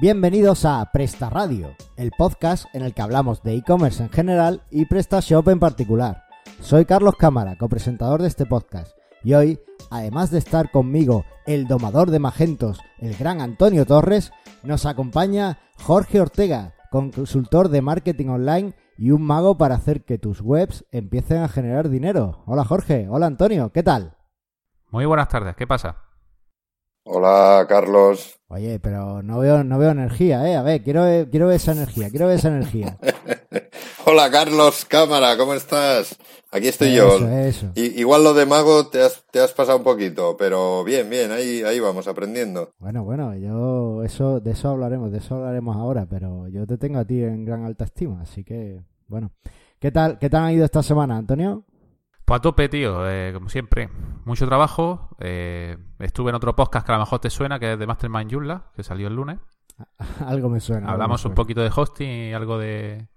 Bienvenidos a Presta Radio, el podcast en el que hablamos de e-commerce en general y PrestaShop en particular. Soy Carlos Cámara, copresentador de este podcast, y hoy, además de estar conmigo el domador de Magentos, el gran Antonio Torres, nos acompaña Jorge Ortega, consultor de marketing online y un mago para hacer que tus webs empiecen a generar dinero. Hola Jorge, hola Antonio, ¿qué tal? Muy buenas tardes, ¿qué pasa? Hola, Carlos. Oye, pero no veo, no veo energía, ¿eh? A ver, quiero, quiero ver esa energía, quiero ver esa energía. Hola, Carlos Cámara, ¿cómo estás? Aquí estoy yo. Eso. igual lo de mago te has, te has pasado un poquito, pero bien, bien, ahí, ahí vamos aprendiendo. Bueno, bueno, yo eso, de eso hablaremos, de eso hablaremos ahora, pero yo te tengo a ti en gran alta estima, así que, bueno. ¿Qué tal, qué tal ha ido esta semana, Antonio? Pues a tope, tío, eh, como siempre. Mucho trabajo. Eh, estuve en otro podcast que a lo mejor te suena, que es de Mastermind Joomla, que salió el lunes. algo me suena. Hablamos un poquito de hosting y algo de,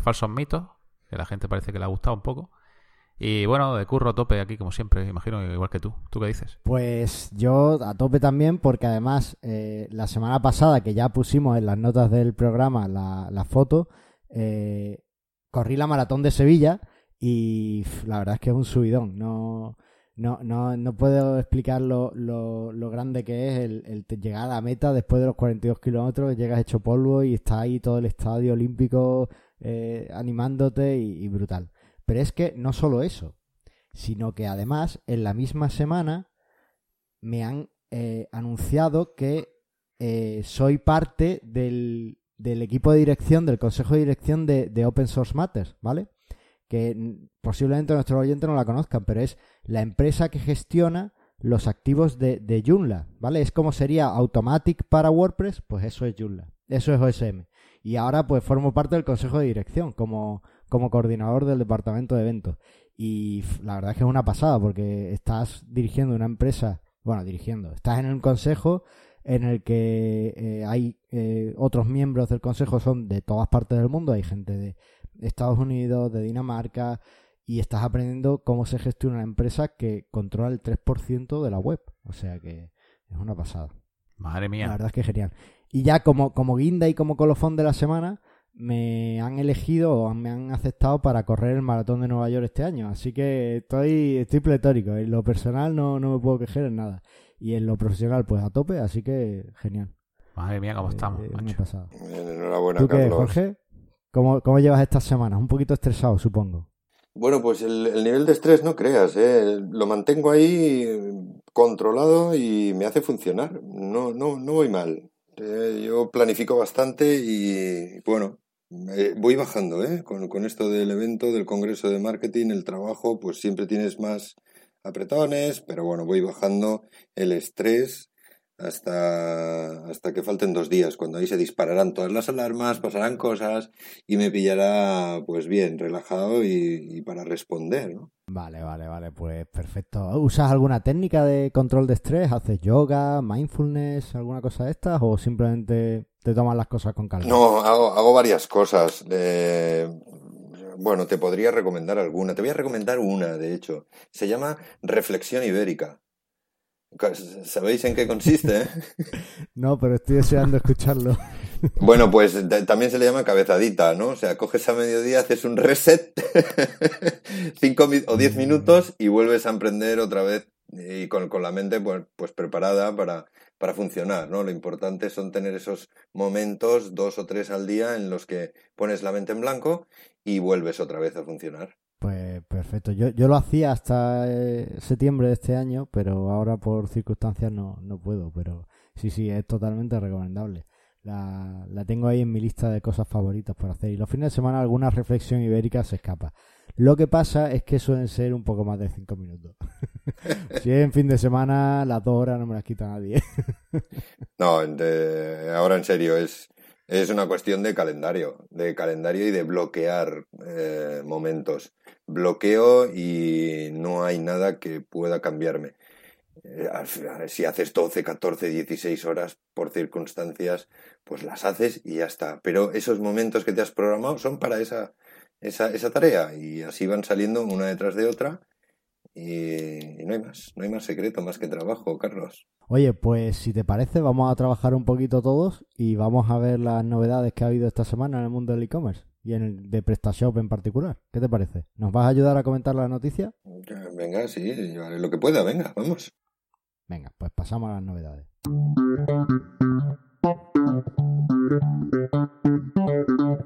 falsos mitos, que a la gente parece que le ha gustado un poco. Y bueno, de curro a tope aquí, como siempre, imagino, igual que tú. ¿Tú qué dices? Pues yo a tope también, porque además eh, la semana pasada, que ya pusimos en las notas del programa la, la foto, corrí la maratón de Sevilla y la verdad es que es un subidón. No, no, no, no puedo explicar lo, lo, grande que es el, llegar a la meta después de los 42 kilómetros, llegas hecho polvo y está ahí todo el estadio olímpico eh, animándote y, brutal. Pero es que no solo eso, sino que además en la misma semana me han eh, anunciado que eh, soy parte del, del, equipo de dirección, del consejo de dirección de Open Source Matters, ¿vale? Que posiblemente nuestros oyentes no la conozcan, pero es la empresa que gestiona los activos de, de Joomla, ¿vale? Es como sería Automatic para WordPress, pues eso es Joomla, eso es OSM. Y ahora pues formo parte del consejo de dirección como, como coordinador del departamento de eventos. Y la verdad es que es una pasada porque estás dirigiendo una empresa, bueno, dirigiendo, estás en un consejo en el que eh, hay eh, otros miembros del consejo, son de todas partes del mundo, hay gente de Estados Unidos, de Dinamarca, y estás aprendiendo cómo se gestiona una empresa que controla el 3% de la web. O sea que es una pasada. Madre mía. La verdad es que genial. Y ya como, como guinda y como colofón de la semana, me han elegido o me han aceptado para correr el maratón de Nueva York este año. Así que estoy, estoy pletórico. En lo personal no, no me puedo quejar en nada. Y en lo profesional, pues a tope, así que genial. Madre mía, cómo estamos. Eh, macho. Enhorabuena, ¿Tú qué, Jorge? ¿Cómo, ¿Cómo llevas estas semanas? Un poquito estresado, supongo. Bueno, pues el, nivel de estrés no creas, ¿eh? lo mantengo ahí controlado y me hace funcionar. No, no, no voy mal. Eh, yo planifico bastante y bueno, voy bajando, ¿eh? Con, con esto del evento, del congreso de marketing, el trabajo, pues siempre tienes más apretones, pero bueno, voy bajando el estrés hasta, hasta que falten dos días, cuando ahí se dispararán todas las alarmas, pasarán cosas y me pillará pues bien, relajado y, para responder, ¿no? Vale, vale, vale, pues perfecto. ¿Usas alguna técnica de control de estrés? ¿Haces yoga, mindfulness, alguna cosa de estas o simplemente te tomas las cosas con calma? No, hago, hago varias cosas. bueno, te podría recomendar alguna. Te voy a recomendar una, de hecho. Se llama Reflexión Ibérica. ¿Sabéis en qué consiste? Eh? no, pero estoy deseando escucharlo. Bueno, pues también se le llama cabezadita, ¿no? O sea, coges a mediodía, haces un reset, cinco o diez minutos y vuelves a emprender otra vez y con, la mente pues, pues, preparada para, para funcionar, ¿no? Lo importante son tener esos momentos, dos o tres al día, en los que pones la mente en blanco y vuelves otra vez a funcionar. Pues perfecto. Yo, yo lo hacía hasta eh, septiembre de este año, pero ahora por circunstancias no, no puedo. Pero sí, sí, es totalmente recomendable. La, la tengo ahí en mi lista de cosas favoritas por hacer. Y los fines de semana alguna reflexión ibérica se escapa. Lo que pasa es que suelen ser un poco más de cinco minutos. si es en fin de semana, las dos horas no me las quita nadie. no, ahora en serio, es, es una cuestión de calendario, de calendario y de bloquear eh, momentos. Bloqueo y no hay nada que pueda cambiarme. Eh, si haces 12, 14, 16 horas por circunstancias, pues las haces y ya está. Pero esos momentos que te has programado son para esa, esa, esa tarea y así van saliendo una detrás de otra y, no hay más, no hay más secreto, más que trabajo, Carlos. Oye, pues si te parece, vamos a trabajar un poquito todos y vamos a ver las novedades que ha habido esta semana en el mundo del e-commerce y en el de PrestaShop en particular. ¿Qué te parece? ¿Nos vas a ayudar a comentar la noticia? Venga, sí, yo haré lo que pueda, venga, vamos. Venga, pues pasamos a las novedades.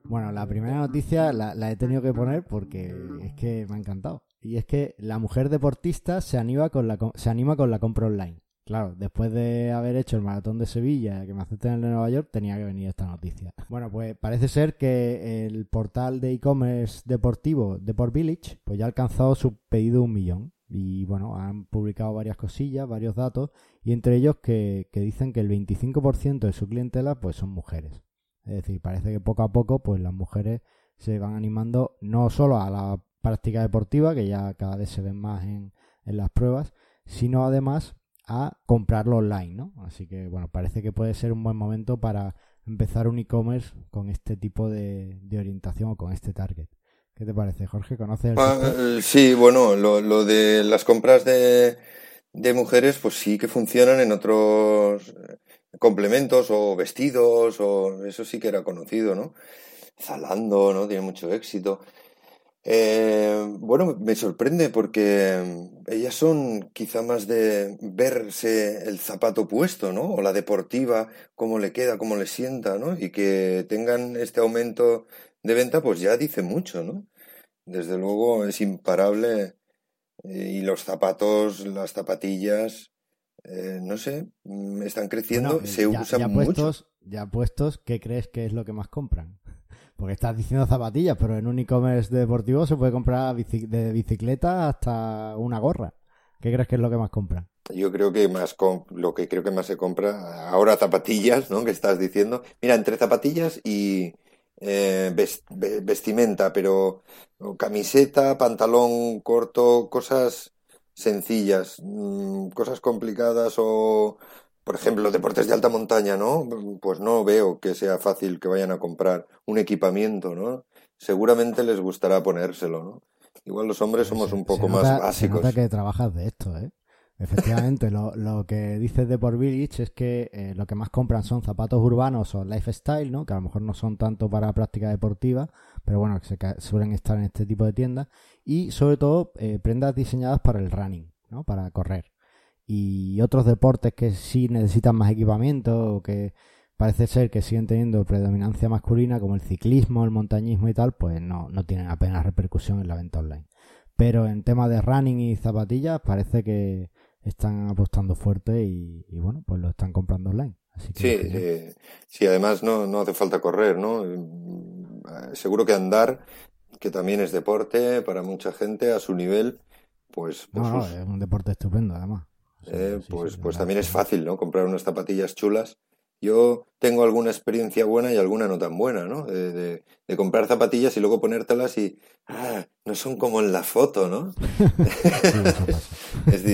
Bueno, la primera noticia la, he tenido que poner porque es que me ha encantado. Y es que la mujer deportista se anima con la, se anima con la compra online. Claro, después de haber hecho el maratón de Sevilla, que me acepten en el de Nueva York, tenía que venir esta noticia. Bueno, pues parece ser que el portal de e-commerce deportivo Deport Village, pues ya ha alcanzado su pedido un millón. Y bueno, han publicado varias cosillas, varios datos, y entre ellos que, que dicen que el 25% de su clientela pues son mujeres. Es decir, parece que poco a poco pues las mujeres se van animando no solo a la práctica deportiva, que ya cada vez se ven más en, en las pruebas, sino además a comprarlo online, ¿no? Así que bueno, parece que puede ser un buen momento para empezar un e-commerce con este tipo de, de orientación o con este target. ¿Qué te parece, Jorge? ¿Conoces el ah, eh, Sí, bueno, lo, lo, de las compras de, de mujeres, pues sí que funcionan en otros eh, complementos o vestidos, o eso sí que era conocido, ¿no? Zalando, ¿no? Tiene mucho éxito. Eh, bueno, me sorprende porque ellas son quizá más de verse el zapato puesto, ¿no? O la deportiva, cómo le queda, cómo le sienta, ¿no? Y que tengan este aumento de venta, pues ya dice mucho, ¿no? Desde luego es imparable. Eh, y los zapatos, las zapatillas, eh, no sé, mm, están creciendo, se usan puestos, mucho. Ya puestos, ¿qué crees que es lo que más compran? Porque estás diciendo zapatillas, pero en un e-commerce deportivo se puede comprar de bicicleta hasta una gorra. ¿Qué crees que es lo que más compran? Yo creo que más lo que creo que más se compra ahora zapatillas, ¿no? Que estás diciendo. Mira, entre zapatillas y, eh, vestimenta, pero camiseta, pantalón corto, cosas sencillas, mm, cosas complicadas o, por ejemplo, deportes de alta montaña, ¿no? Pues no veo que sea fácil que vayan a comprar un equipamiento, ¿no? Seguramente les gustará ponérselo, ¿no? Igual los hombres somos un poco más básicos. Se que trabajas de esto, ¿eh? Efectivamente, lo, lo, que dices de por Village es que eh, lo que más compran son zapatos urbanos o lifestyle, ¿no? Que a lo mejor no son tanto para práctica deportiva, pero bueno, se, suelen estar en este tipo de tiendas. Y sobre todo, eh, prendas diseñadas para el running, ¿no? Para correr. Y otros deportes que sí necesitan más equipamiento o que parece ser que siguen teniendo predominancia masculina, como el ciclismo, el montañismo y tal, pues no, no tienen apenas repercusión en la venta online. Pero en tema de running y zapatillas parece que están apostando fuerte y, bueno, pues lo están comprando online. Así sí, sí, además no, no hace falta correr, ¿no? Mm, seguro que andar, que también es deporte para mucha gente a su nivel, pues... pues no, es un deporte estupendo además. Eh, pues pues también es fácil, ¿no? Comprar unas zapatillas chulas yo tengo alguna experiencia buena y alguna no tan buena, ¿no? De, de, comprar zapatillas y luego ponértelas y, ah, no son como en la foto, ¿no? es,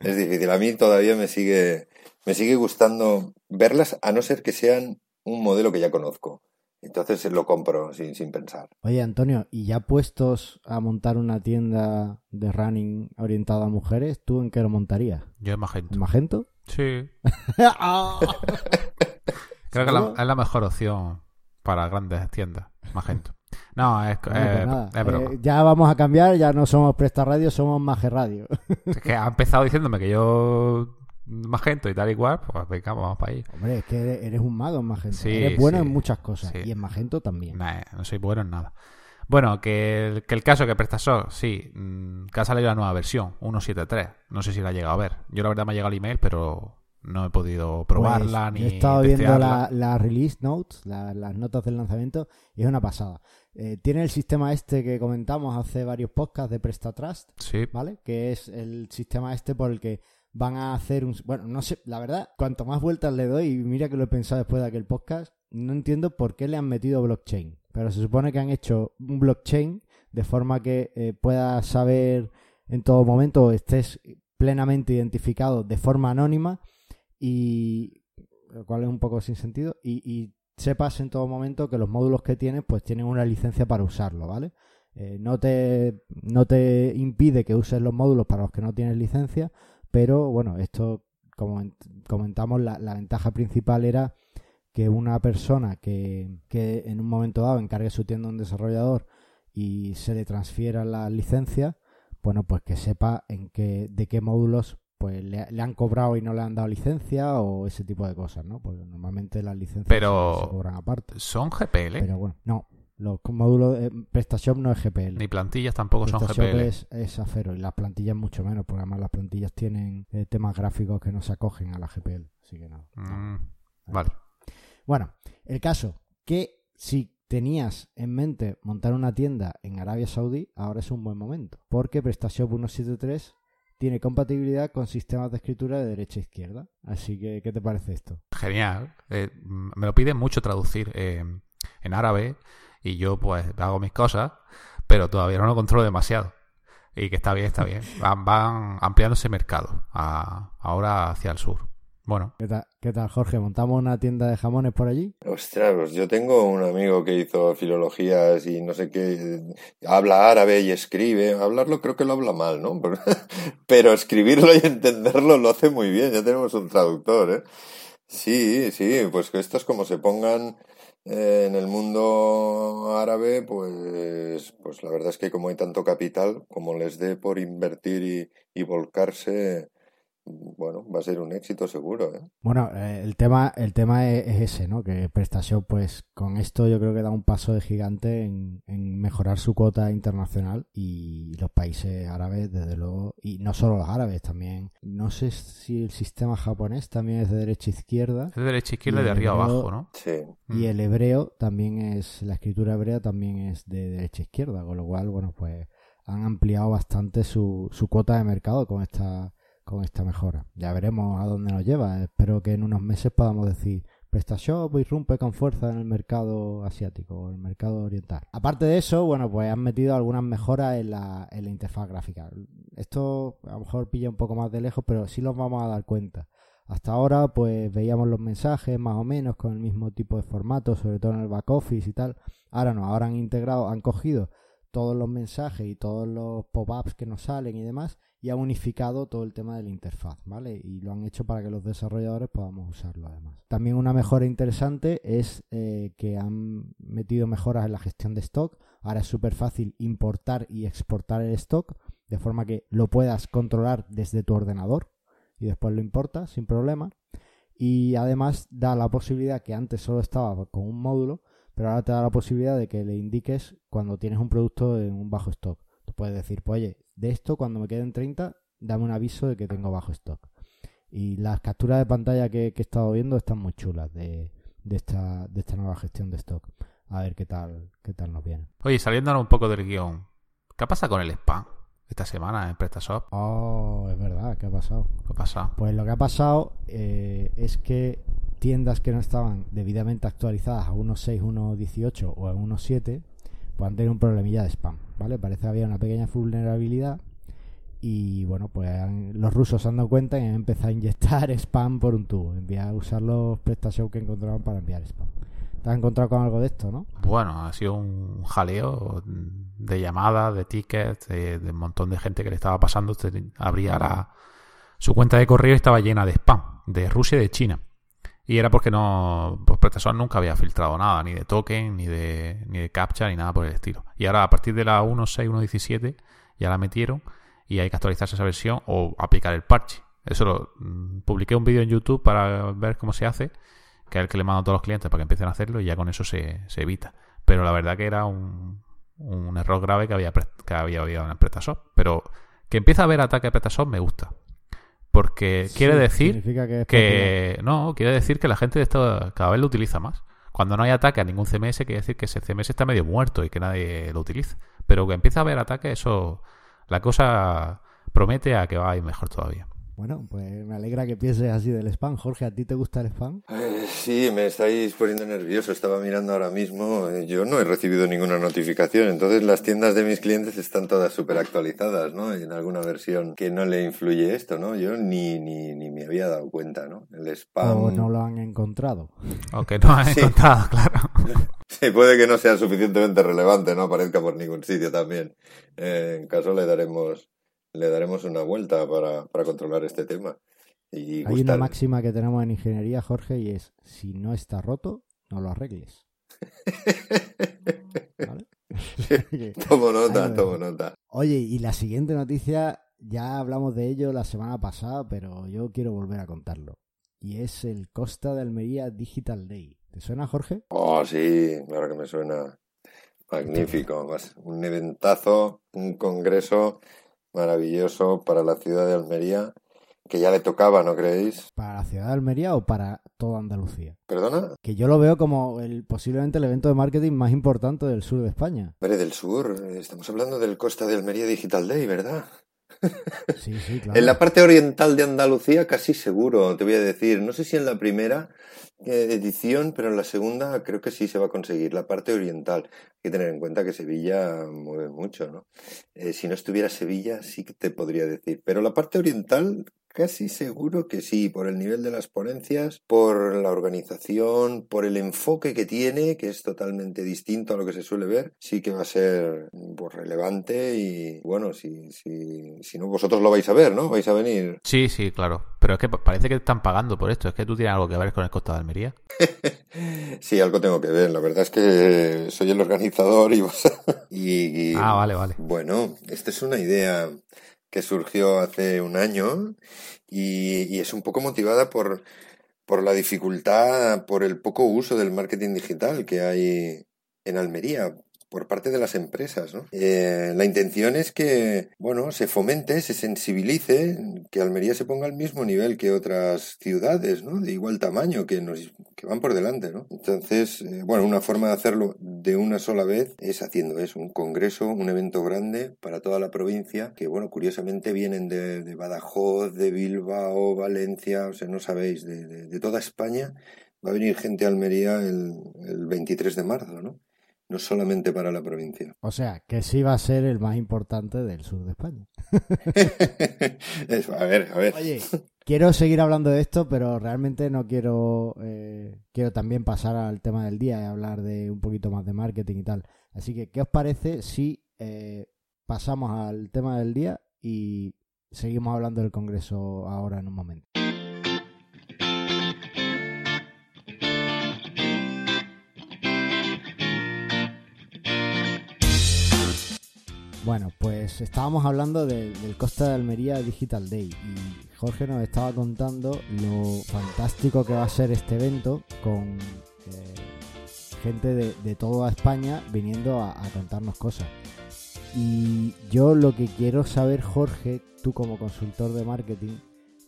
es, difícil. A mí todavía me sigue, me sigue gustando verlas, a no ser que sean un modelo que ya conozco. Entonces lo compro sin, sin pensar. Oye, Antonio, ¿y ya puestos a montar una tienda de running orientada a mujeres, tú en qué lo montarías? Yo en Magento. ¿Magento? Sí. Creo que es la mejor opción para grandes tiendas, Magento. No, es, pues eh, ya vamos a cambiar, ya no somos Presta Radio, somos Mage Radio. es que ha empezado diciéndome que yo Magento y tal y cual, pues venga, vamos para ahí. Hombre, es que eres, un mago en Magento. Sí, eres bueno en muchas cosas y en Magento también. no soy bueno en nada. Bueno, que el, caso que PrestaShop, sí, mm, que ha salido la nueva versión, 1.7.3. No sé si la ha llegado a ver. Yo la verdad me ha llegado el email, pero no he podido probarla pues, ni. He estado viendo la, release notes, las notas del lanzamiento, y es una pasada. Eh, tiene el sistema este que comentamos hace varios podcasts de PrestaTrust, sí. ¿vale? Que es el sistema este por el que van a hacer un... Bueno, no sé, la verdad, cuanto más vueltas le doy, y mira que lo he pensado después de aquel podcast, no entiendo por qué le han metido blockchain. Pero se supone que han hecho un blockchain de forma que eh, puedas saber en todo momento, estés plenamente identificado de forma anónima y lo cual es un poco sin sentido y, sepas en todo momento que los módulos que tienes pues tienen una licencia para usarlo, ¿vale? eh, no, te, no te impide que uses los módulos para los que no tienes licencia, pero bueno, esto, como comentamos, la, la ventaja principal era que una persona que, que, en un momento dado encargue su tienda a un desarrollador y se le transfiera la licencia, bueno, pues que sepa en qué, de qué módulos pues le, han cobrado y no le han dado licencia o ese tipo de cosas, ¿no? Porque normalmente las licencias se cobran aparte. ¿Son GPL? Pero bueno, no. Los módulos de PrestaShop no es GPL. Ni plantillas tampoco son GPL. Es, es Afero y las plantillas mucho menos, porque además las plantillas tienen eh, temas gráficos que no se acogen a la GPL. Así que no. Mm, vale. Bueno, el caso que si tenías en mente montar una tienda en Arabia Saudí, ahora es un buen momento, porque PrestaShop 173 tiene compatibilidad con sistemas de escritura de derecha a izquierda. Así que, ¿qué te parece esto? Genial. Eh, me lo piden mucho traducir eh, en árabe y yo pues hago mis cosas, pero todavía no lo controlo demasiado. Y que está bien, está bien. Van, van ampliando ese mercado ahora hacia el sur. Bueno. ¿Qué tal, Jorge? ¿Montamos una tienda de jamones por allí? Ostras, pues yo tengo un amigo que hizo filologías y no sé qué, habla árabe y escribe. Hablarlo creo que lo habla mal, ¿no? Pero escribirlo y entenderlo lo hace muy bien. Ya tenemos un traductor, ¿eh? Sí, sí, pues que estos como se pongan eh, en el mundo árabe, pues, pues la verdad es que como hay tanto capital, como les dé por invertir y, y volcarse, bueno, va a ser un éxito seguro. ¿eh? Bueno, eh, el tema, el tema es, ese, ¿no? Que PrestaShop, pues con esto yo creo que da un paso de gigante en, mejorar su cuota internacional y los países árabes, desde luego, y no solo los árabes, también. No sé si el sistema japonés también es de derecha a izquierda. Es de derecha a izquierda y de arriba abajo, ¿no? Sí. Y el hebreo también es, la escritura hebrea también es de derecha a izquierda, con lo cual, bueno, pues han ampliado bastante su, su cuota de mercado con esta con esta mejora. Ya veremos a dónde nos lleva. Espero que en unos meses podamos decir PrestaShop irrumpe con fuerza en el mercado asiático o el mercado oriental. Aparte de eso, bueno, pues han metido algunas mejoras en la, en la interfaz gráfica. Esto a lo mejor pilla un poco más de lejos, pero sí los vamos a dar cuenta. Hasta ahora, pues veíamos los mensajes más o menos con el mismo tipo de formato, sobre todo en el back office y tal. Ahora no, ahora han integrado, han cogido todos los mensajes y todos los pop-ups que nos salen y demás y ha unificado todo el tema de la interfaz, ¿vale? Y lo han hecho para que los desarrolladores podamos usarlo además. También una mejora interesante es eh, que han metido mejoras en la gestión de stock. Ahora es súper fácil importar y exportar el stock de forma que lo puedas controlar desde tu ordenador y después lo importas sin problema. Y además da la posibilidad que antes solo estaba con un módulo, pero ahora te da la posibilidad de que le indiques cuando tienes un producto en un bajo stock. Tú puedes decir, pues oye, de esto, cuando me queden 30, dame un aviso de que tengo bajo stock. Y las capturas de pantalla que, he estado viendo están muy chulas de, esta, de esta nueva gestión de stock. A ver qué tal, qué tal nos viene. Oye, saliéndonos un poco del guion, ¿qué pasa con el spam esta semana en PrestaShop? Oh, es verdad, ¿qué ha pasado? ¿Qué ha pasado? Pues lo que ha pasado eh, es que tiendas que no estaban debidamente actualizadas a 1.6, 1.18 o a 1.7 pues han tenido un problemilla de spam, ¿vale? Parece que había una pequeña vulnerabilidad y bueno, pues los rusos se han dado cuenta y han empezado a inyectar spam por un tubo, enviar usar los PrestaShow que encontraban para enviar spam. ¿Te has encontrado con algo de esto, no? Bueno, ha sido un jaleo de llamadas, de tickets, de, un montón de gente que le estaba pasando. Abría su cuenta de correo y estaba llena de spam, de Rusia y de China. Y era porque no, pues PrestaShop nunca había filtrado nada, ni de token, ni de, ni de captcha, ni nada por el estilo. Y ahora a partir de la 1.6, 1.17 ya la metieron y hay que actualizarse esa versión o aplicar el parche. Eso lo mm, publiqué un vídeo en YouTube para ver cómo se hace, que es el que le mando a todos los clientes para que empiecen a hacerlo y ya con eso se, evita. Pero la verdad que era un, un error grave que había, que había habido en el. Pero que empiece a haber ataque a PrestaShop me gusta. Porque quiere decir que, no, quiere decir que la gente de esto cada vez lo utiliza más. Cuando no hay ataque a ningún CMS, quiere decir que ese CMS está medio muerto y que nadie lo utiliza. Pero que empieza a haber ataque, eso, la cosa promete a que va a ir mejor todavía. Bueno, pues me alegra que pienses así del spam. Jorge, ¿a ti te gusta el spam? Eh, sí, me estáis poniendo nervioso. Estaba mirando ahora mismo. Eh, yo no he recibido ninguna notificación. Entonces las tiendas de mis clientes están todas súper actualizadas, ¿no? En alguna versión que no le influye esto, ¿no? Yo ni, ni, ni me había dado cuenta, ¿no? El spam... O no lo han encontrado. O que no han encontrado, claro. Sí, puede que no sea suficientemente relevante, no aparezca por ningún sitio también. Eh, en caso le daremos le daremos una vuelta para, para controlar este tema. Y Hay una máxima que tenemos en ingeniería, Jorge, y es, si no está roto, no lo arregles. tomo nota, tomo nota. Oye, y la siguiente noticia, ya hablamos de ello la semana pasada, pero yo quiero volver a contarlo. Y es el Costa de Almería Digital Day. ¿Te suena, Jorge? Oh, sí, claro que me suena. Magnífico. Un eventazo, un congreso maravilloso para la ciudad de Almería, que ya le tocaba, ¿no creéis? ¿Para la ciudad de Almería o para toda Andalucía? ¿Perdona? Que yo lo veo como el posiblemente el evento de marketing más importante del sur de España. Hombre, del sur, estamos hablando del Costa de Almería Digital Day, ¿verdad? Sí, sí, claro. En la parte oriental de Andalucía casi seguro, te voy a decir. No sé si en la primera edición, pero en la segunda creo que sí se va a conseguir. La parte oriental. Hay que tener en cuenta que Sevilla mueve mucho, ¿no? Eh, si no estuviera Sevilla sí que te podría decir. Pero la parte oriental Casi seguro que sí, por el nivel de las ponencias, por la organización, por el enfoque que tiene, que es totalmente distinto a lo que se suele ver, sí que va a ser pues, relevante y bueno, si, si, si no, vosotros lo vais a ver, ¿no? Vais a venir. Sí, sí, claro. Pero es que parece que están pagando por esto. ¿Es que tú tienes algo que ver con el Costa de Almería? sí, algo tengo que ver. La verdad es que soy el organizador y, y, y Ah, vale, vale. Bueno, esta es una idea que surgió hace un año y, y, es un poco motivada por, por la dificultad, por el poco uso del marketing digital que hay en Almería por parte de las empresas. ¿no? Eh, la intención es que, bueno, se fomente, se sensibilice, que Almería se ponga al mismo nivel que otras ciudades, ¿no? De igual tamaño, que nos que van por delante, ¿no? Entonces, eh, bueno, una forma de hacerlo de una sola vez es haciendo eso, un congreso, un evento grande para toda la provincia, que, bueno, curiosamente vienen de, de Badajoz, de Bilbao, Valencia, o sea, no sabéis, de, de, de toda España. Va a venir gente a Almería el, el 23 de marzo, ¿no? No solamente para la provincia. O sea, que sí va a ser el más importante del sur de España. Eso, a ver, a ver. Oye, quiero seguir hablando de esto, pero realmente no quiero, eh, quiero también pasar al tema del día y hablar de un poquito más de marketing y tal. Así que, ¿qué os parece si eh, pasamos al tema del día y seguimos hablando del Congreso ahora en un momento? Bueno, pues estábamos hablando de, del Costa de Almería Digital Day y Jorge nos estaba contando lo fantástico que va a ser este evento con eh, gente de, de, toda España viniendo a, contarnos cosas. Y yo lo que quiero saber, Jorge, tú como consultor de marketing,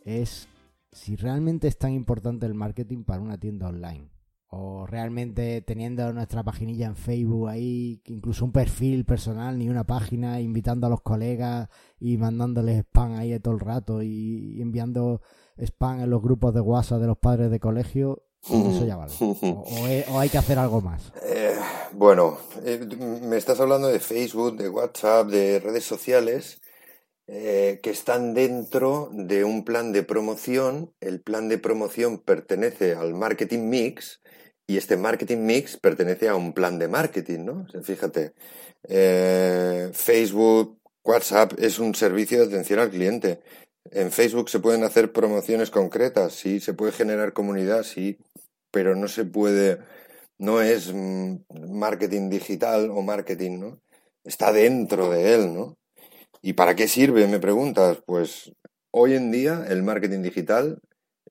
es si realmente es tan importante el marketing para una tienda online o realmente teniendo nuestra paginilla en Facebook ahí, incluso un perfil personal, ni una página, invitando a los colegas y mandándoles spam ahí todo el rato y enviando spam en los grupos de WhatsApp de los padres de colegio, eso ya vale. O, hay que hacer algo más. Eh, bueno, eh, me estás hablando de Facebook, de WhatsApp, de redes sociales. Eh, que están dentro de un plan de promoción. El plan de promoción pertenece al marketing mix y este marketing mix pertenece a un plan de marketing, ¿no? Fíjate, eh, Facebook, WhatsApp es un servicio de atención al cliente. En Facebook se pueden hacer promociones concretas, sí, se puede generar comunidad, sí, pero no se puede, no es marketing digital o marketing, ¿no? Está dentro de él, ¿no? ¿Y para qué sirve? Me preguntas. Pues hoy en día el marketing digital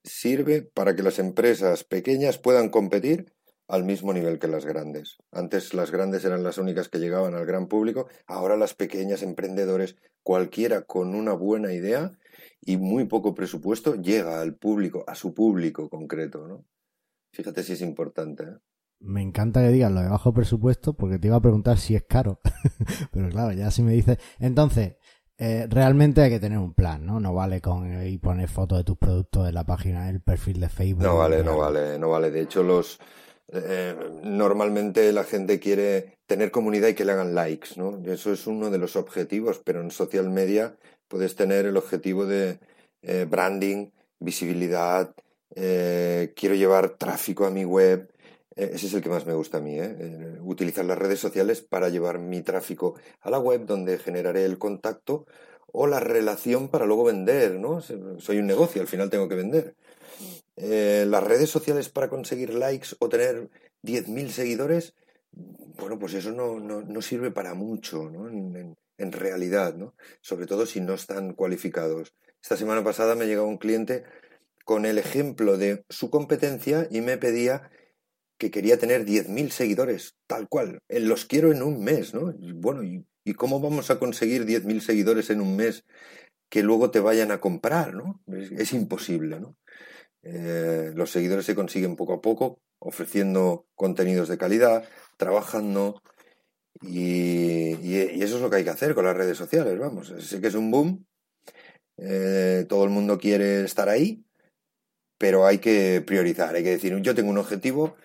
sirve para que las empresas pequeñas puedan competir al mismo nivel que las grandes. Antes las grandes eran las únicas que llegaban al gran público, ahora las pequeñas emprendedores, cualquiera con una buena idea y muy poco presupuesto, llega al público, a su público concreto, ¿no? Fíjate si es importante. ¿eh? Me encanta que digas lo de bajo presupuesto porque te iba a preguntar si es caro. Pero claro, ya si me dices... Entonces, eh, realmente hay que tener un plan, ¿no? No vale con y poner fotos de tus productos en la página, en el perfil de Facebook. No vale, no vale, no vale. De hecho, los eh, normalmente la gente quiere tener comunidad y que le hagan likes, ¿no? Eso es uno de los objetivos, pero en social media puedes tener el objetivo de eh, branding, visibilidad, quiero llevar tráfico a mi web, eh, ese es el que más me gusta a mí, ¿eh? ¿eh? utilizar las redes sociales para llevar mi tráfico a la web donde generaré el contacto o la relación para luego vender, ¿no? Soy un negocio, al final tengo que vender. Eh, las redes sociales para conseguir likes o tener 10.000 seguidores, bueno, pues eso no, no, sirve para mucho, ¿no? En, en, realidad, ¿no? Sobre todo si no están cualificados. Esta semana pasada me llegó un cliente con el ejemplo de su competencia y me pedía que quería tener 10.000 seguidores, tal cual. Los quiero en un mes, ¿no? bueno, ¿y, cómo vamos a conseguir 10.000 seguidores en un mes que luego te vayan a comprar, ¿no? Es, imposible, ¿no? Eh, los seguidores se consiguen poco a poco, ofreciendo contenidos de calidad, trabajando, y, eso es lo que hay que hacer con las redes sociales, vamos. Sé que es un boom, eh, todo el mundo quiere estar ahí, pero hay que priorizar, hay que decir, yo tengo un objetivo,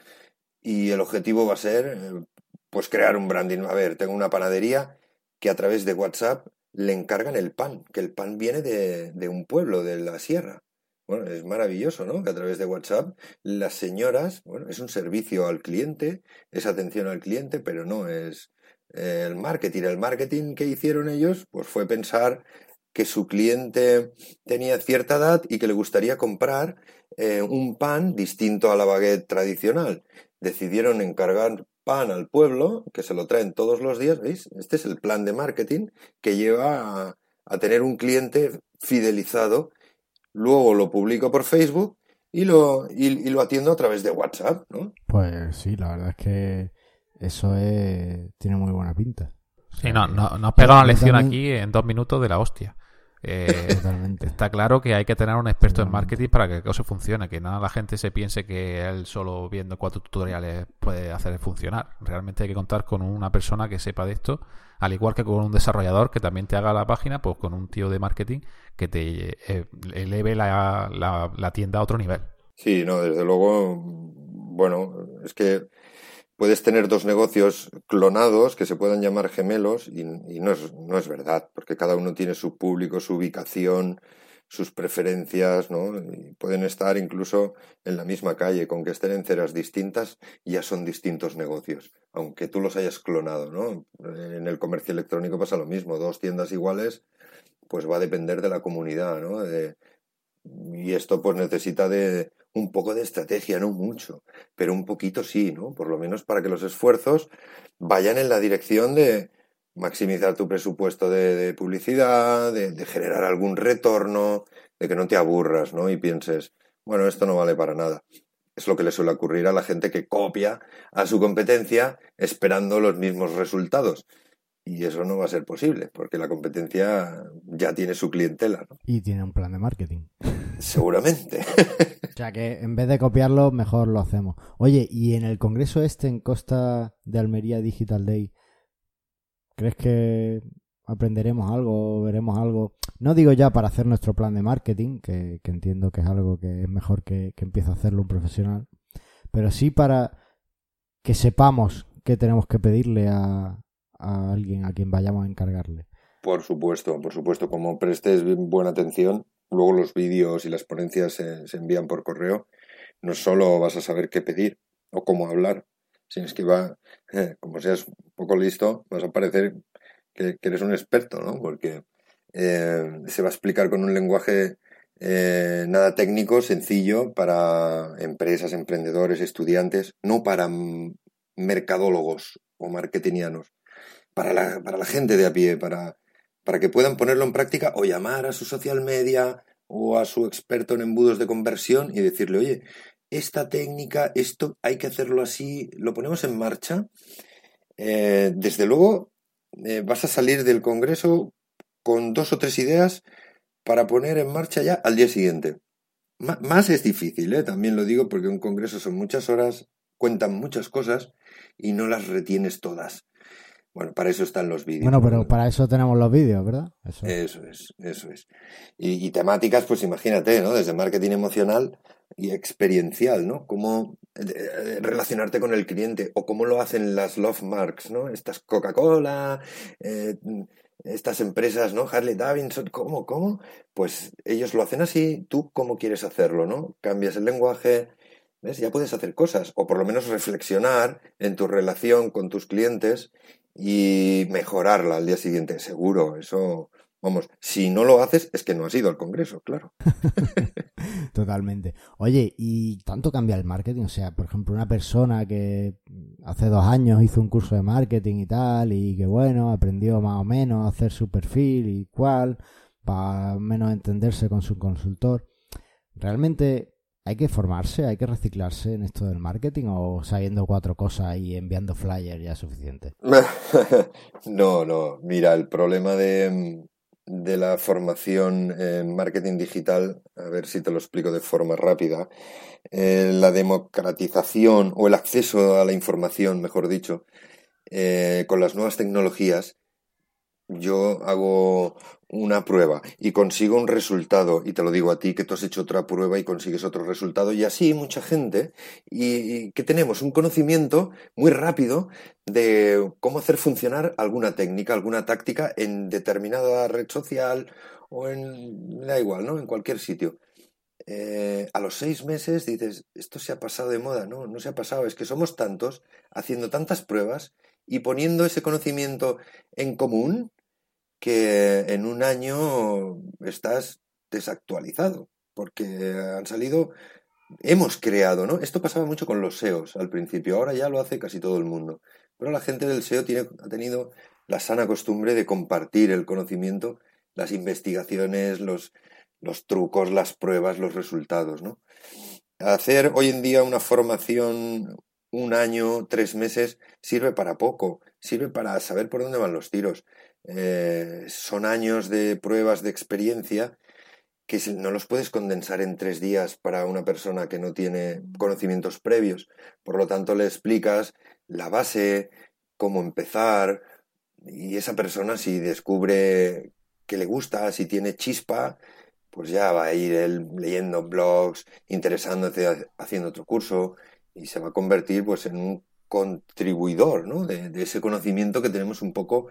y el objetivo va a ser eh, pues crear un branding. A ver, tengo una panadería que a través de WhatsApp le encargan el pan, que el pan viene de, de un pueblo, de la sierra. Bueno, es maravilloso, ¿no? Que a través de WhatsApp las señoras, bueno, es un servicio al cliente, es atención al cliente, pero no es eh, el marketing. El marketing que hicieron ellos, pues fue pensar que su cliente tenía cierta edad y que le gustaría comprar eh, un pan distinto a la baguette tradicional decidieron encargar pan al pueblo, que se lo traen todos los días, ¿veis? Este es el plan de marketing que lleva a, tener un cliente fidelizado. Luego lo publico por Facebook y lo, y, lo atiendo a través de WhatsApp, ¿no? Pues sí, la verdad es que eso es, tiene muy buena pinta. Sí, no, no, nos pega una lección aquí en dos minutos de la hostia. Eh, está claro que hay que tener un experto en marketing para que eso funcione, que nada la gente se piense que él solo viendo cuatro tutoriales puede hacer funcionar. Realmente hay que contar con una persona que sepa de esto, al igual que con un desarrollador que también te haga la página, pues con un tío de marketing que te eh, eleve la, la tienda a otro nivel. Sí, no, desde luego, bueno, es que puedes tener dos negocios clonados que se puedan llamar gemelos y, no, es, no, es, verdad, porque cada uno tiene su público, su ubicación, sus preferencias, ¿no? Y pueden estar incluso en la misma calle, con que estén en ceras distintas, ya son distintos negocios, aunque tú los hayas clonado, ¿no? En el comercio electrónico pasa lo mismo, dos tiendas iguales, pues va a depender de la comunidad, ¿no? y esto pues necesita de un poco de estrategia, no mucho, pero un poquito sí, ¿no? Por lo menos para que los esfuerzos vayan en la dirección de maximizar tu presupuesto de, publicidad, de, generar algún retorno, de que no te aburras, ¿no? Y pienses, bueno, esto no vale para nada. Es lo que le suele ocurrir a la gente que copia a su competencia esperando los mismos resultados. Y eso no va a ser posible, porque la competencia ya tiene su clientela. ¿no? Y tiene un plan de marketing. Seguramente. o sea que en vez de copiarlo, mejor lo hacemos. Oye, y en el congreso este en Costa de Almería Digital Day, ¿crees que aprenderemos algo, veremos algo? No digo ya para hacer nuestro plan de marketing, que, entiendo que es algo que es mejor que, que empiece a hacerlo un profesional, pero sí para que sepamos qué tenemos que pedirle a, a alguien a quien vayamos a encargarle. Por supuesto, por supuesto, como prestes buena atención, luego los vídeos y las ponencias se, envían por correo, no solo vas a saber qué pedir o cómo hablar, sino es que va, eh, como seas un poco listo, vas a parecer que, eres un experto, ¿no? Porque eh, se va a explicar con un lenguaje eh, nada técnico, sencillo para empresas, emprendedores, estudiantes, no para mercadólogos o marketingianos para la, para la gente de a pie, para, para que puedan ponerlo en práctica o llamar a su social media o a su experto en embudos de conversión y decirle, oye, esta técnica, esto hay que hacerlo así, lo ponemos en marcha. Eh, desde luego, eh, vas a salir del Congreso con dos o tres ideas para poner en marcha ya al día siguiente. más es difícil, ¿eh? también lo digo, porque un Congreso son muchas horas, cuentan muchas cosas y no las retienes todas. Bueno, para eso están los vídeos. Bueno, pero para eso tenemos los vídeos, ¿verdad? Eso, es, eso es. Y, temáticas, pues imagínate, ¿no? Desde marketing emocional y experiencial, ¿no? Cómo eh, relacionarte con el cliente o cómo lo hacen las love marks, ¿no? Estas Coca-Cola, eh, estas empresas, ¿no? Harley Davidson, ¿cómo, cómo? Pues ellos lo hacen así, tú cómo quieres hacerlo, ¿no? Cambias el lenguaje, ¿ves? Ya puedes hacer cosas, o por lo menos reflexionar en tu relación con tus clientes y mejorarla al día siguiente, seguro, eso, vamos, si no lo haces es que no has ido al Congreso, claro. Totalmente. Oye, ¿y tanto cambia el marketing? O sea, por ejemplo, una persona que hace dos años hizo un curso de marketing y tal, y que bueno, aprendió más o menos a hacer su perfil y cual, para menos entenderse con su consultor. ¿Realmente ¿Hay que formarse, hay que reciclarse en esto del marketing o sabiendo cuatro cosas y enviando flyers ya es suficiente? no, no. Mira, el problema de, de la formación en marketing digital, a ver si te lo explico de forma rápida, eh, la democratización o el acceso a la información, mejor dicho, eh, con las nuevas tecnologías, yo hago una prueba y consigo un resultado, y te lo digo a ti, que tú has hecho otra prueba y consigues otro resultado, y así mucha gente, y, que tenemos un conocimiento muy rápido de cómo hacer funcionar alguna técnica, alguna táctica en determinada red social o en, da igual, ¿no? En cualquier sitio. Eh, a los seis meses dices, esto se ha pasado de moda, no, no se ha pasado, es que somos tantos haciendo tantas pruebas y poniendo ese conocimiento en común que en un año estás desactualizado, porque han salido, hemos creado, ¿no? Esto pasaba mucho con los SEOs al principio, ahora ya lo hace casi todo el mundo, pero la gente del SEO tiene, ha tenido la sana costumbre de compartir el conocimiento, las investigaciones, los, los trucos, las pruebas, los resultados, ¿no? Hacer hoy en día una formación un año, tres meses, sirve para poco, sirve para saber por dónde van los tiros. Eh, son años de pruebas de experiencia que no los puedes condensar en tres días para una persona que no tiene conocimientos previos. Por lo tanto, le explicas la base, cómo empezar, y esa persona si descubre que le gusta, si tiene chispa, pues ya va a ir él leyendo blogs, interesándose, haciendo otro curso, y se va a convertir pues en un contribuidor ¿no? de, ese conocimiento que tenemos un poco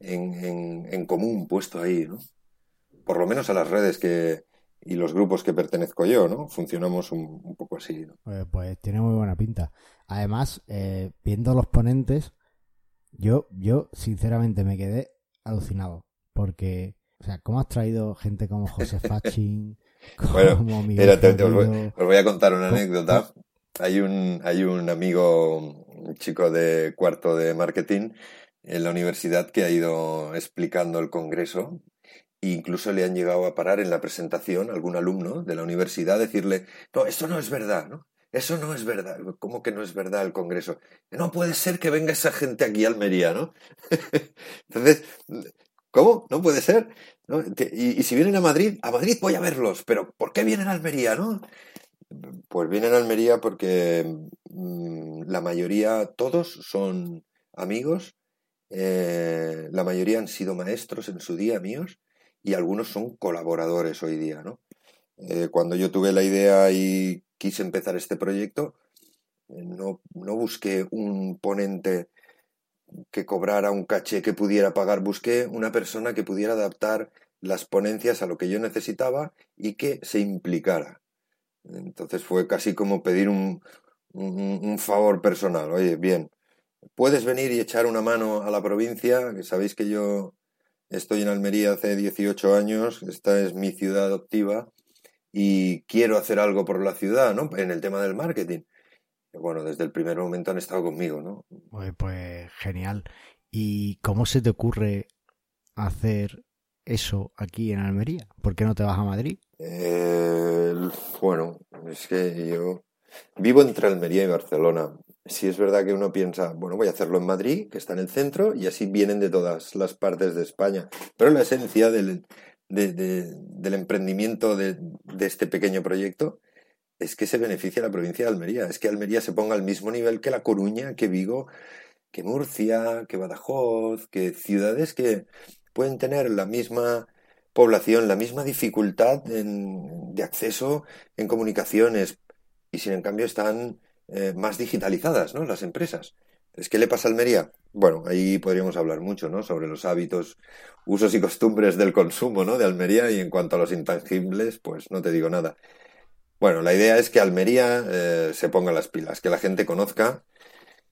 en, en, común puesto ahí, ¿no? Por lo menos a las redes que y los grupos que pertenezco yo, ¿no? Funcionamos un, poco así, ¿no? Pues, pues, tiene muy buena pinta. Además, eh, viendo los ponentes, yo, yo sinceramente me quedé alucinado. Porque, o sea, ¿cómo has traído gente como José Fachin? bueno, mira, os, voy, a contar una anécdota. Hay un, hay un amigo, un chico de cuarto de marketing en la universidad que ha ido explicando el congreso e incluso le han llegado a parar en la presentación algún alumno de la universidad decirle, no, eso no es verdad, ¿no? Eso no es verdad. ¿Cómo que no es verdad el Congreso? No puede ser que venga esa gente aquí a Almería, ¿no? Entonces, ¿cómo? No puede ser. Y, y, si vienen a Madrid, a Madrid voy a verlos, pero ¿por qué vienen a Almería, no? Pues vienen a Almería porque mm, la mayoría, todos son amigos eh, la mayoría han sido maestros en su día míos y algunos son colaboradores hoy día, ¿no? Eh, cuando yo tuve la idea y quise empezar este proyecto, eh, no, no busqué un ponente que cobrara un caché que pudiera pagar, busqué una persona que pudiera adaptar las ponencias a lo que yo necesitaba y que se implicara. Entonces fue casi como pedir un, un favor personal. Oye, bien, puedes venir y echar una mano a la provincia, que sabéis que yo estoy en Almería hace 18 años, esta es mi ciudad adoptiva y quiero hacer algo por la ciudad, ¿no? En el tema del marketing. Bueno, desde el primer momento han estado conmigo, ¿no? Pues, genial. ¿Y cómo se te ocurre hacer eso aquí en Almería? ¿Por qué no te vas a Madrid? Eh, bueno, es que yo vivo entre Almería y Barcelona si es verdad que uno piensa, bueno, voy a hacerlo en Madrid, que está en el centro, y así vienen de todas las partes de España. Pero la esencia del, del emprendimiento de, este pequeño proyecto es que se beneficia a la provincia de Almería. Es que Almería se ponga al mismo nivel que La Coruña, que Vigo, que Murcia, que Badajoz, que ciudades que pueden tener la misma población, la misma dificultad de acceso en comunicaciones y sin en cambio están eh, más digitalizadas, ¿no? Las empresas. ¿Es que le pasa a Almería? Bueno, ahí podríamos hablar mucho, ¿no? Sobre los hábitos, usos y costumbres del consumo, ¿no? De Almería y en cuanto a los intangibles, pues no te digo nada. Bueno, la idea es que Almería eh, se ponga las pilas, que la gente conozca,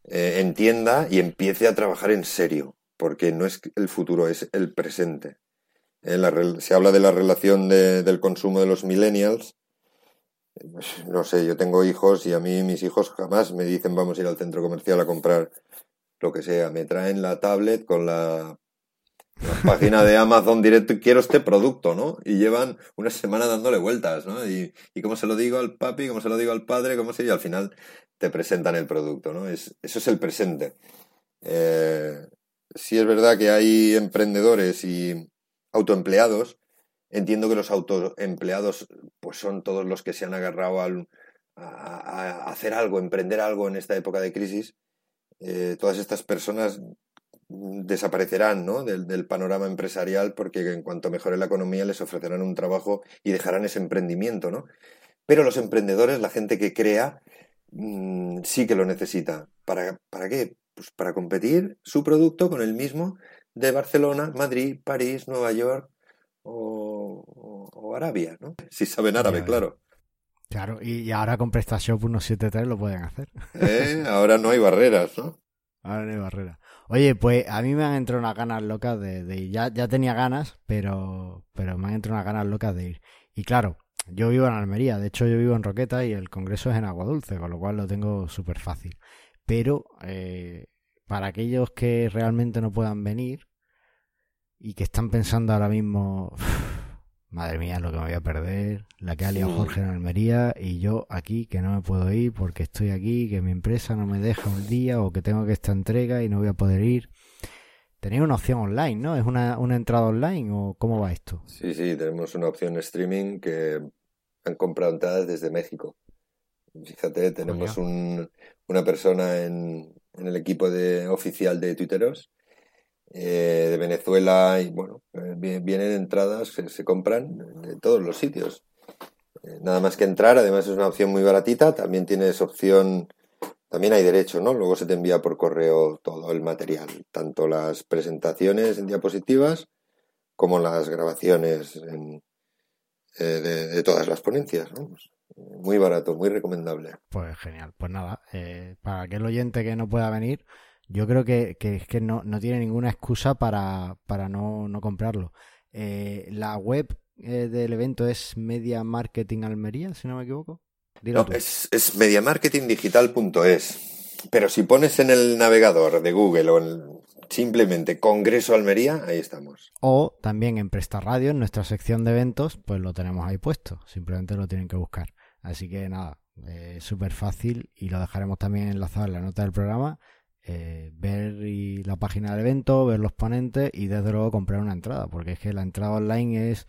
eh, entienda y empiece a trabajar en serio, porque no es el futuro, es el presente. se habla de la relación del consumo de los millennials no sé, yo tengo hijos y a mí mis hijos jamás me dicen vamos a ir al centro comercial a comprar lo que sea. Me traen la tablet con la, página de Amazon directo y quiero este producto, ¿no? Y llevan una semana dándole vueltas, ¿no? Y, y cómo se lo digo al papi, cómo se lo digo al padre, cómo se... Y al final te presentan el producto, ¿no? Es, eso es el presente. Eh, sí es verdad que hay emprendedores y autoempleados Entiendo que los autoempleados pues son todos los que se han agarrado a, hacer algo, emprender algo en esta época de crisis. Eh, todas estas personas desaparecerán ¿no? del, panorama empresarial porque en cuanto mejore la economía les ofrecerán un trabajo y dejarán ese emprendimiento. ¿no? Pero los emprendedores, la gente que crea, mm, sí que lo necesita. ¿Para, ¿Para qué? Pues para competir su producto con el mismo de Barcelona, Madrid, París, Nueva York, o, Arabia, ¿no? Si saben árabe, claro. Claro, y, ahora con PrestaShop 173 lo pueden hacer. ¿Eh? Ahora no hay barreras, ¿no? Ahora no hay barreras. Oye, pues a mí me han entrado unas ganas locas de, ir. Ya, ya tenía ganas, pero, pero me han entrado unas ganas locas de ir. Y claro, yo vivo en Almería, de hecho yo vivo en Roqueta y el congreso es en Agua Dulce, con lo cual lo tengo súper fácil. Pero eh, para aquellos que realmente no puedan venir, y que están pensando ahora mismo, madre mía, lo que me voy a perder, la que ha liado Jorge en Almería y yo aquí que no me puedo ir porque estoy aquí, que mi empresa no me deja un día o que tengo que esta entrega y no voy a poder ir. Tenéis una opción online, ¿no? ¿Es una, una entrada online o cómo va esto? Sí, sí, tenemos una opción streaming que han comprado entradas desde México. Fíjate, tenemos un, una persona en, en el equipo de oficial de Twitteros eh, de Venezuela y bueno, eh, vienen entradas, se, se compran de todos los sitios. Eh, nada más que entrar, además es una opción muy baratita, también tienes opción, también hay derecho, ¿no? Luego se te envía por correo todo el material, tanto las presentaciones en diapositivas como las grabaciones de, todas las ponencias, pues, muy barato, muy recomendable. Pues genial, pues nada, para aquel oyente que no pueda venir, yo creo que, es que no, tiene ninguna excusa para, para no, no comprarlo. Eh, la web eh, del evento es Media Marketing Almería, si no me equivoco. no, es, es mediamarketingdigital.es. Pero si pones en el navegador de Google o simplemente Congreso Almería, ahí estamos. O también en Presta Radio, en nuestra sección de eventos, pues lo tenemos ahí puesto. Simplemente lo tienen que buscar. Así que nada, eh, súper fácil y lo dejaremos también enlazado en la nota del programa eh, ver la página del evento, ver los ponentes y desde luego comprar una entrada, porque es que la entrada online es,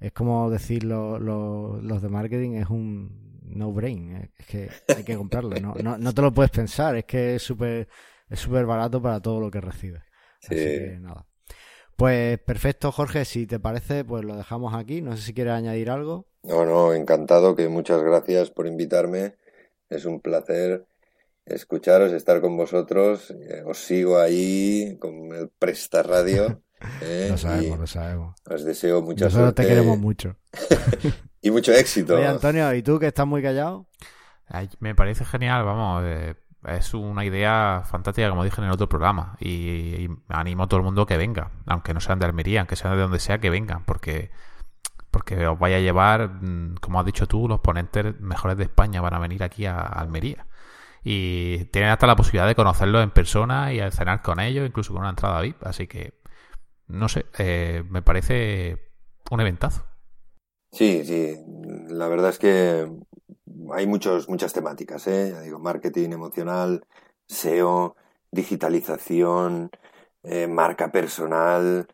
es como decir los de marketing, es un no-brain, eh, es que hay que comprarlo, no, no, te lo puedes pensar, es que es súper es súper barato para todo lo que recibes. Así que nada. Pues perfecto, Jorge, si te parece, pues lo dejamos aquí. No sé si quieres añadir algo. No, no, encantado, que muchas gracias por invitarme. Es un placer escucharos, estar con vosotros. Eh, os sigo ahí con el Presta Radio. Eh, lo sabemos, lo sabemos. Os deseo mucha Nosotros te queremos mucho. y mucho éxito. Oye, Antonio, ¿y tú que estás muy callado? me parece genial, vamos. Eh, es una idea fantástica, como dije en el otro programa. Y, animo a todo el mundo que venga, aunque no sean de Almería, aunque sean de donde sea, que vengan, porque porque os vaya a llevar, mm, como has dicho tú, los ponentes mejores de España van a venir aquí a Almería y tienen hasta la posibilidad de conocerlos en persona y cenar con ellos, incluso con una entrada VIP. Así que, no sé, eh, me parece un eventazo. Sí, sí, la verdad es que hay muchos, muchas temáticas, ¿eh? Digo, marketing emocional, SEO, digitalización, eh, marca personal,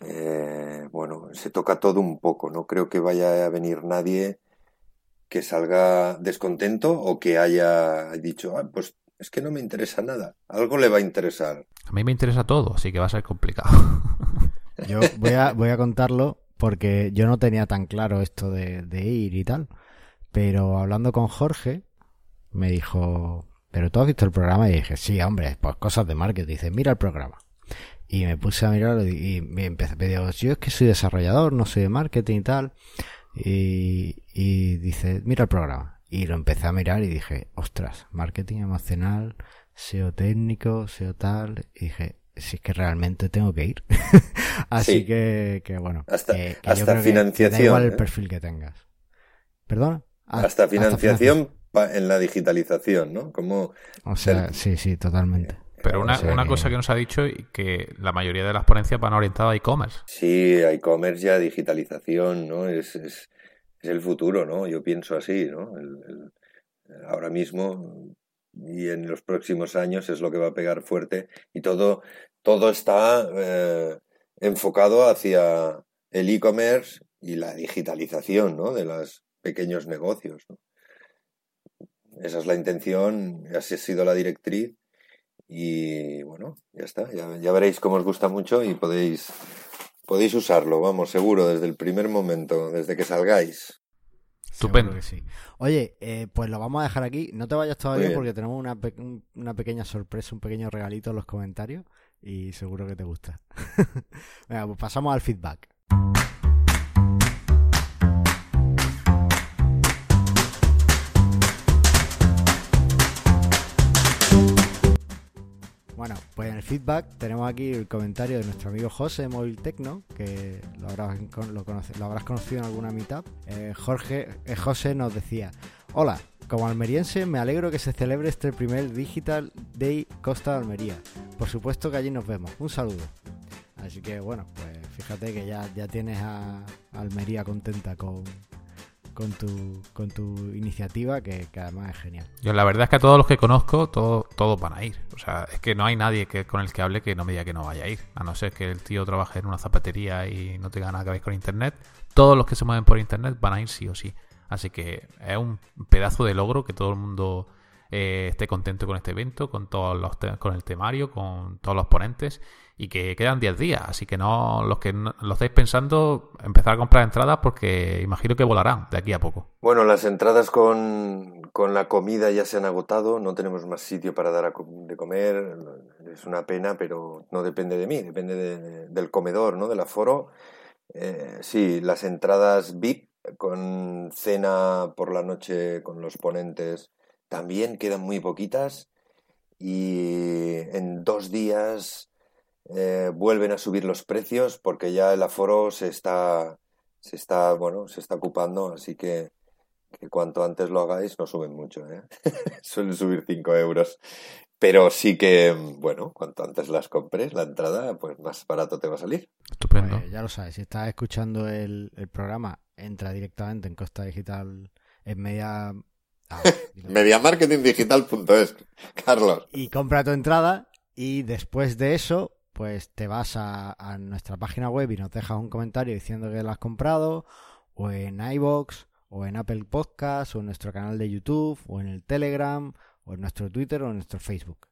eh, bueno, se toca todo un poco, no creo que vaya a venir nadie que salga descontento o que haya dicho, ah, pues es que no me interesa nada. Algo le va a interesar. A mí me interesa todo, así que va a ser complicado. Yo voy a, voy a contarlo porque yo no tenía tan claro esto de, de ir y tal. Pero hablando con Jorge, me dijo, ¿pero tú has visto el programa? Y dije, sí, hombre, pues cosas de marketing. Dice, mira el programa. Y me puse a mirarlo y me empecé, me digo, yo es que soy desarrollador, no soy de marketing y tal. Y, y dice, mira el programa. Y lo empecé a mirar y dije, ostras, marketing emocional, SEO técnico, SEO tal. Y dije, si es que realmente tengo que ir. Así que, que, bueno. Hasta, que, que hasta financiación. Que da igual el ¿eh? perfil que tengas. ¿Perdona? Ah, hasta financiación pa- en la digitalización, ¿no? Como O sea, sí, sí, totalmente. Pero una, O sea una que- cosa que nos ha dicho y que la mayoría de las ponencias van orientadas a e-commerce. Sí, e-commerce ya, digitalización, ¿no? Es, es, es el futuro, ¿no? Yo pienso así, ¿no? El- el- ahora mismo y en los próximos años es lo que va a pegar fuerte y todo, todo está eh, enfocado hacia el e-commerce y la digitalización, ¿no? De los pequeños negocios, ¿no? Esa es la intención, así ha sido la directriz y bueno, ya está, ya, ya veréis cómo os gusta mucho y podéis Podéis usarlo, vamos, seguro, desde el primer momento, desde que salgáis. Estupendo. Que sí. Oye, eh, pues lo vamos a dejar aquí. No te vayas todavía porque tenemos una, pe- una pequeña sorpresa, un pequeño regalito en los comentarios y seguro que te gusta. Venga, pues pasamos al feedback. Bueno, pues en el feedback tenemos aquí el comentario de nuestro amigo José de Móvil Tecno, que lo habrás, conocido en alguna meetup. Eh, Jorge, eh, José nos decía, hola, como almeriense me alegro que se celebre este primer Digital Day Costa de Almería. Por supuesto que allí nos vemos. Un saludo. Así que bueno, pues fíjate que ya, ya tienes a Almería contenta con, con, tu, con tu iniciativa, que, además es genial. Yo la verdad es que a todos los que conozco, todos, todos van a ir. O sea, es que no hay nadie que, con el que hable que no me diga que no vaya a ir. A no ser que el tío trabaje en una zapatería y no tenga nada que ver con internet. Todos los que se mueven por internet van a ir sí o sí. Así que es un pedazo de logro que todo el mundo eh, esté contento con este evento, con todos los con el temario, con todos los ponentes y que quedan 10 días. Así que no los que lo estáis pensando, empezar a comprar entradas porque imagino que volarán de aquí a poco. Bueno, las entradas con, con la comida ya se han agotado, no tenemos más sitio para dar a de comer, es una pena, pero no depende de mí, depende de- del comedor, ¿no? Del aforo. Eh, sí, las entradas VIP con cena por la noche con los ponentes también quedan muy poquitas y en dos días eh, vuelven a subir los precios porque ya el aforo se está, se está, bueno, se está ocupando, así que, que cuanto antes lo hagáis no suben mucho, ¿eh? Suelen subir 5 euros. Pero sí que, bueno, cuanto antes las compres, la entrada, pues más barato te va a salir. Estupendo. Pues ya lo sabes, si estás escuchando el, el programa, entra directamente en Costa Digital en media... ah. Mediamarketingdigital.es, Carlos. y compra tu entrada y después de eso, pues te vas a, a nuestra página web y nos dejas un comentario diciendo que lo has comprado, o en iBox, o en Apple Podcast, o en nuestro canal de YouTube, o en el Telegram, o en nuestro Twitter, o en nuestro Facebook.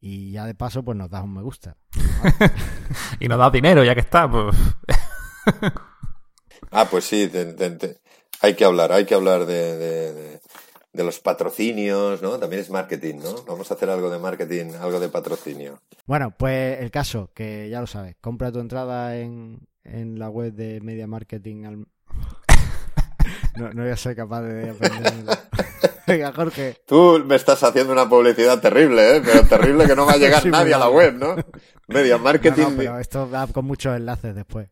Y ya de paso, pues nos das un me gusta. Y nos da dinero ya que está. Pues... Ah, pues sí, te- te- te- hay que hablar, hay que hablar de, de- de- de los patrocinios, ¿no? También es marketing, ¿no? Vamos a hacer algo de marketing, algo de patrocinio. Bueno, pues el caso, que ya lo sabes, compra tu entrada en, en la web de Media Marketing. Al... no, no voy a ser capaz de aprenderlo. Venga, Jorge. Tú me estás haciendo una publicidad terrible, ¿eh? Pero terrible que no va a llegar Sí, nadie a la web, ¿no? Media No, Marketing, no, pero esto va con muchos enlaces después.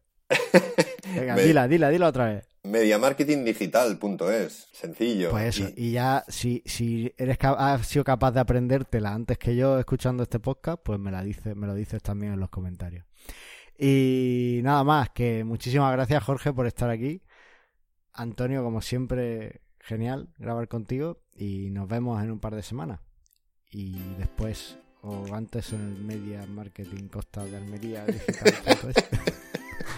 Venga, Me- dila, dila, dila otra vez. mediamarketingdigital.es, sencillo. Pues eso, Y- y ya si, si eres has sido capaz de aprendértela antes que yo escuchando este podcast, pues me la dices, me lo dices también en los comentarios. Y nada más, que muchísimas gracias Jorge por estar aquí. Antonio, como siempre, genial grabar contigo y nos vemos en un par de semanas. Y después o antes en el Media Marketing Costa de Almería digital.es.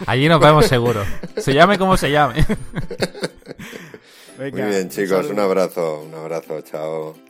Allí nos vemos seguro. Se llame como se llame. Muy bien, chicos, un abrazo, un abrazo, chao.